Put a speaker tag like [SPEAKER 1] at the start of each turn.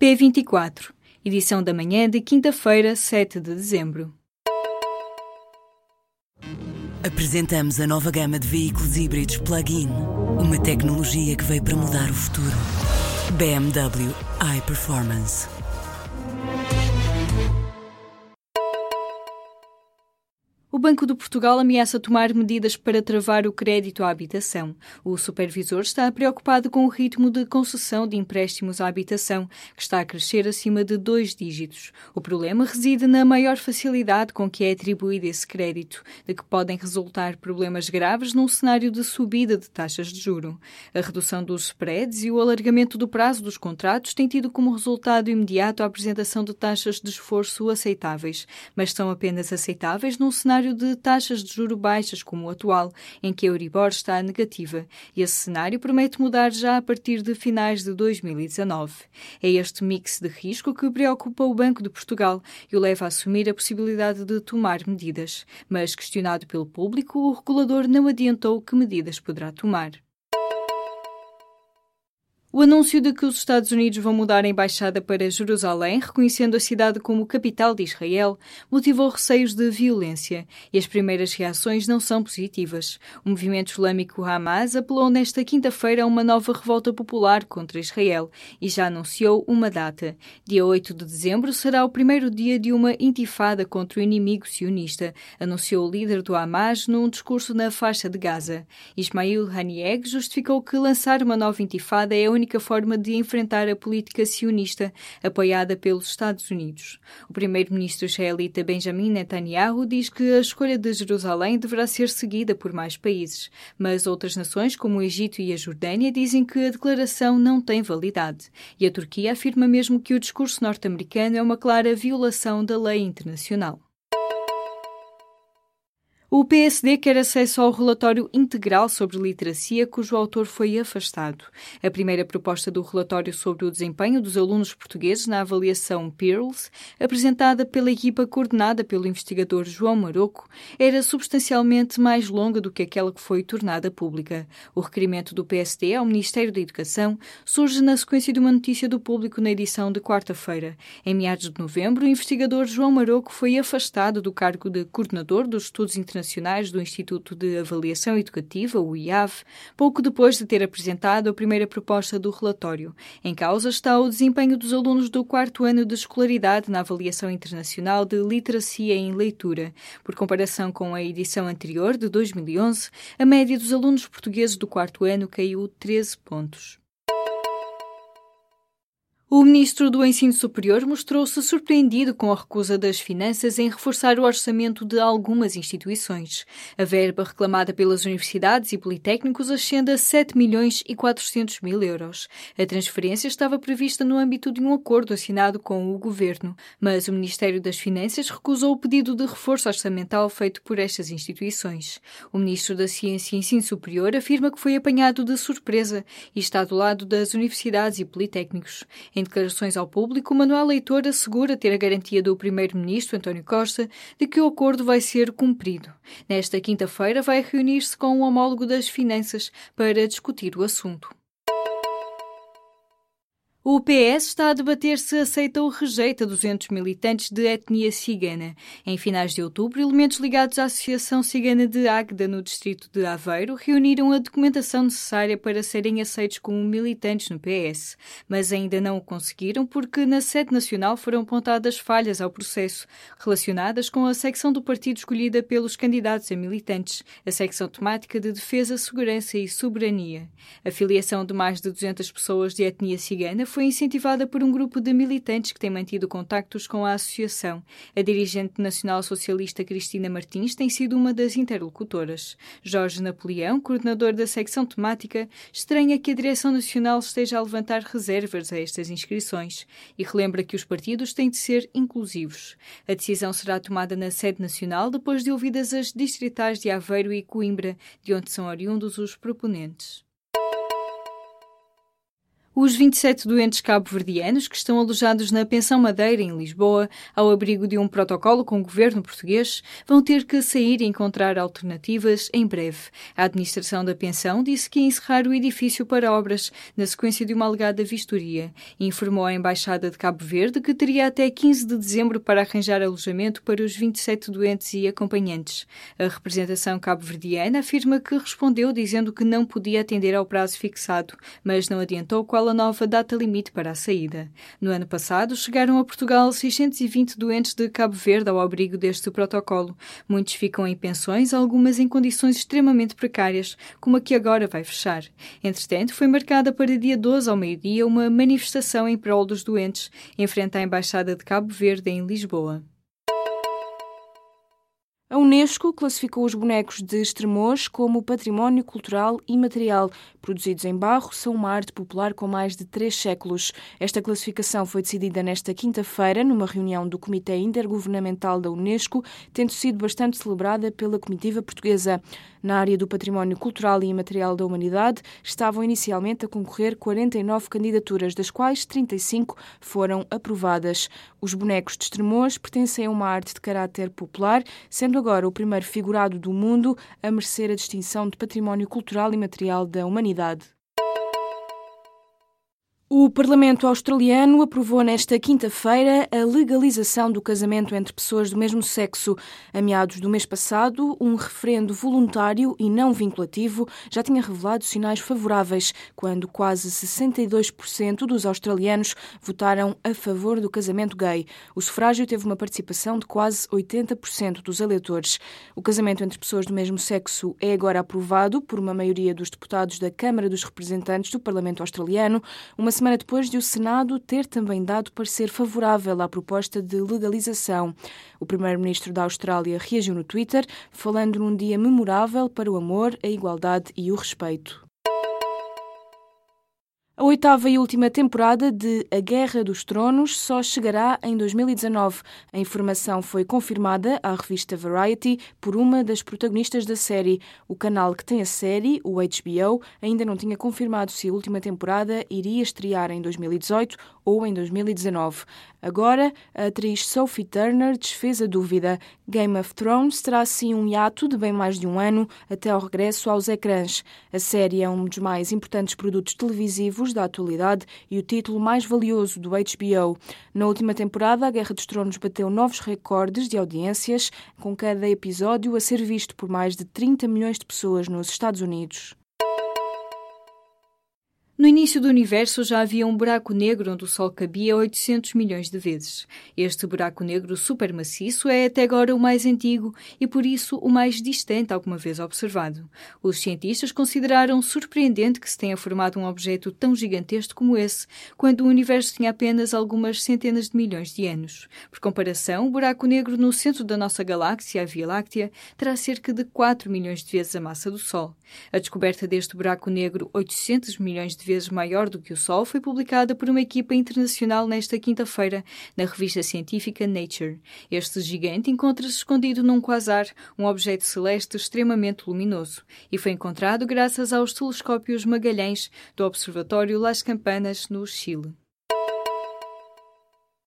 [SPEAKER 1] P24, edição da manhã de quinta-feira, 7 de dezembro.
[SPEAKER 2] Apresentamos a nova gama de veículos híbridos plug-in. Uma tecnologia que veio para mudar o futuro. BMW iPerformance.
[SPEAKER 1] Banco de Portugal ameaça tomar medidas para travar o crédito à habitação. O supervisor está preocupado com o ritmo de concessão de empréstimos à habitação, que está a crescer acima de dois dígitos. O problema reside na maior facilidade com que é atribuído esse crédito, de que podem resultar problemas graves num cenário de subida de taxas de juro. A redução dos spreads e o alargamento do prazo dos contratos têm tido como resultado imediato a apresentação de taxas de esforço aceitáveis, mas são apenas aceitáveis num cenário cenário de taxas de juro baixas como o atual, em que a Euribor está negativa, e esse cenário promete mudar já a partir de finais de 2019. É este mix de risco que preocupa o Banco de Portugal e o leva a assumir a possibilidade de tomar medidas. Mas, questionado pelo público, o regulador não adiantou que medidas poderá tomar. O anúncio de que os Estados Unidos vão mudar a embaixada para Jerusalém, reconhecendo a cidade como capital de Israel, motivou receios de violência e as primeiras reações não são positivas. O movimento islâmico Hamas apelou nesta quinta-feira a uma nova revolta popular contra Israel e já anunciou uma data. Dia 8 de dezembro será o primeiro dia de uma intifada contra o inimigo sionista, anunciou o líder do Hamas num discurso na faixa de Gaza. Ismail Haniyeh justificou que lançar uma nova intifada é a única forma de enfrentar a política sionista apoiada pelos Estados Unidos. O primeiro-ministro israelita Benjamin Netanyahu diz que a escolha de Jerusalém deverá ser seguida por mais países, mas outras nações, como o Egito e a Jordânia, dizem que a declaração não tem validade. E a Turquia afirma mesmo que o discurso norte-americano é uma clara violação da lei internacional. O PSD quer acesso ao relatório integral sobre literacia, cujo autor foi afastado. A primeira proposta do relatório sobre o desempenho dos alunos portugueses na avaliação PIRLS, apresentada pela equipa coordenada pelo investigador João Maroco, era substancialmente mais longa do que aquela que foi tornada pública. O requerimento do PSD ao Ministério da Educação surge na sequência de uma notícia do público na edição de quarta-feira. Em meados de novembro, o investigador João Maroco foi afastado do cargo de coordenador dos estudos internacionais Internacionais do Instituto de Avaliação Educativa, o IAV, pouco depois de ter apresentado a primeira proposta do relatório. Em causa está o desempenho dos alunos do quarto ano de escolaridade na Avaliação Internacional de Literacia em Leitura. Por comparação com a edição anterior, de 2011, a média dos alunos portugueses do quarto ano caiu 13 pontos. O ministro do Ensino Superior mostrou-se surpreendido com a recusa das finanças em reforçar o orçamento de algumas instituições. A verba reclamada pelas universidades e politécnicos ascende a 7 milhões e 400 mil euros. A transferência estava prevista no âmbito de um acordo assinado com o governo, mas o Ministério das Finanças recusou o pedido de reforço orçamental feito por estas instituições. O ministro da Ciência e Ensino Superior afirma que foi apanhado de surpresa e está do lado das universidades e politécnicos. Em declarações ao público, Manuel Leitor assegura ter a garantia do primeiro-ministro António Costa de que o acordo vai ser cumprido. Nesta quinta-feira vai reunir-se com o homólogo das finanças para discutir o assunto. O PS está a debater se aceita ou rejeita 200 militantes de etnia cigana. Em finais de outubro, elementos ligados à Associação Cigana de Águeda, no distrito de Aveiro, reuniram a documentação necessária para serem aceitos como militantes no PS, mas ainda não o conseguiram porque na sede nacional foram apontadas falhas ao processo, relacionadas com a secção do partido escolhida pelos candidatos a militantes, a secção temática de Defesa, Segurança e Soberania. A filiação de mais de 200 pessoas de etnia cigana foi incentivada por um grupo de militantes que tem mantido contactos com a associação. A dirigente nacional socialista Cristina Martins tem sido uma das interlocutoras. Jorge Napoleão, coordenador da secção temática, estranha que a direção nacional esteja a levantar reservas a estas inscrições e relembra que os partidos têm de ser inclusivos. A decisão será tomada na sede nacional depois de ouvidas as distritais de Aveiro e Coimbra, de onde são oriundos os proponentes. Os 27 doentes cabo-verdianos que estão alojados na Pensão Madeira, em Lisboa, ao abrigo de um protocolo com o governo português, vão ter que sair e encontrar alternativas em breve. A administração da pensão disse que ia encerrar o edifício para obras na sequência de uma alegada vistoria informou à Embaixada de Cabo Verde que teria até 15 de dezembro para arranjar alojamento para os 27 doentes e acompanhantes. A representação cabo-verdiana afirma que respondeu dizendo que não podia atender ao prazo fixado, mas não adiantou qual a nova data limite para a saída. No ano passado, chegaram a Portugal 620 doentes de Cabo Verde ao abrigo deste protocolo. Muitos ficam em pensões, algumas em condições extremamente precárias, como a que agora vai fechar. Entretanto, foi marcada para dia 12 ao meio-dia uma manifestação em prol dos doentes, em frente à Embaixada de Cabo Verde, em Lisboa.
[SPEAKER 3] A Unesco classificou os bonecos de Estremoz como património cultural imaterial. Produzidos em barro, são uma arte popular com mais de três séculos. Esta classificação foi decidida nesta quinta-feira, numa reunião do Comitê Intergovernamental da Unesco, tendo sido bastante celebrada pela comitiva portuguesa. Na área do património cultural e imaterial da humanidade, estavam inicialmente a concorrer 49 candidaturas, das quais 35 foram aprovadas. Os bonecos de Estremoz pertencem a uma arte de caráter popular, sendo agora o primeiro figurado do mundo a merecer a distinção de património cultural e material da humanidade. O Parlamento australiano aprovou nesta quinta-feira a legalização do casamento entre pessoas do mesmo sexo. A meados do mês passado, um referendo voluntário e não vinculativo já tinha revelado sinais favoráveis, quando quase 62% dos australianos votaram a favor do casamento gay. O sufrágio teve uma participação de quase 80% dos eleitores. O casamento entre pessoas do mesmo sexo é agora aprovado por uma maioria dos deputados da Câmara dos Representantes do Parlamento australiano. Uma semana depois de o Senado ter também dado parecer favorável à proposta de legalização. O primeiro-ministro da Austrália reagiu no Twitter, falando num dia memorável para o amor, a igualdade e o respeito. A oitava e última temporada de A Guerra dos Tronos só chegará em 2019. A informação foi confirmada à revista Variety por uma das protagonistas da série. O canal que tem a série, o HBO, ainda não tinha confirmado se a última temporada iria estrear em 2018 ou em 2019. Agora, a atriz Sophie Turner desfez a dúvida. Game of Thrones terá assim um hiato de bem mais de um ano até ao regresso aos ecrãs. A série é um dos mais importantes produtos televisivos da atualidade e o título mais valioso do HBO. Na última temporada, a Guerra dos Tronos bateu novos recordes de audiências, com cada episódio a ser visto por mais de 30 milhões de pessoas nos Estados Unidos.
[SPEAKER 1] No início do universo já havia um buraco negro onde o Sol cabia 800 milhões de vezes. Este buraco negro supermaciço é até agora o mais antigo e, por isso, o mais distante alguma vez observado. Os cientistas consideraram surpreendente que se tenha formado um objeto tão gigantesco como esse, quando o universo tinha apenas algumas centenas de milhões de anos. Por comparação, o buraco negro no centro da nossa galáxia, a Via Láctea, terá cerca de 4 milhões de vezes a massa do Sol. A descoberta deste buraco negro, 800 milhões de vezes maior do que o Sol, foi publicada por uma equipa internacional nesta quinta-feira na revista científica Nature. Este gigante encontra-se escondido num quasar, um objeto celeste extremamente luminoso, e foi encontrado graças aos telescópios Magalhães do Observatório Las Campanas, no Chile.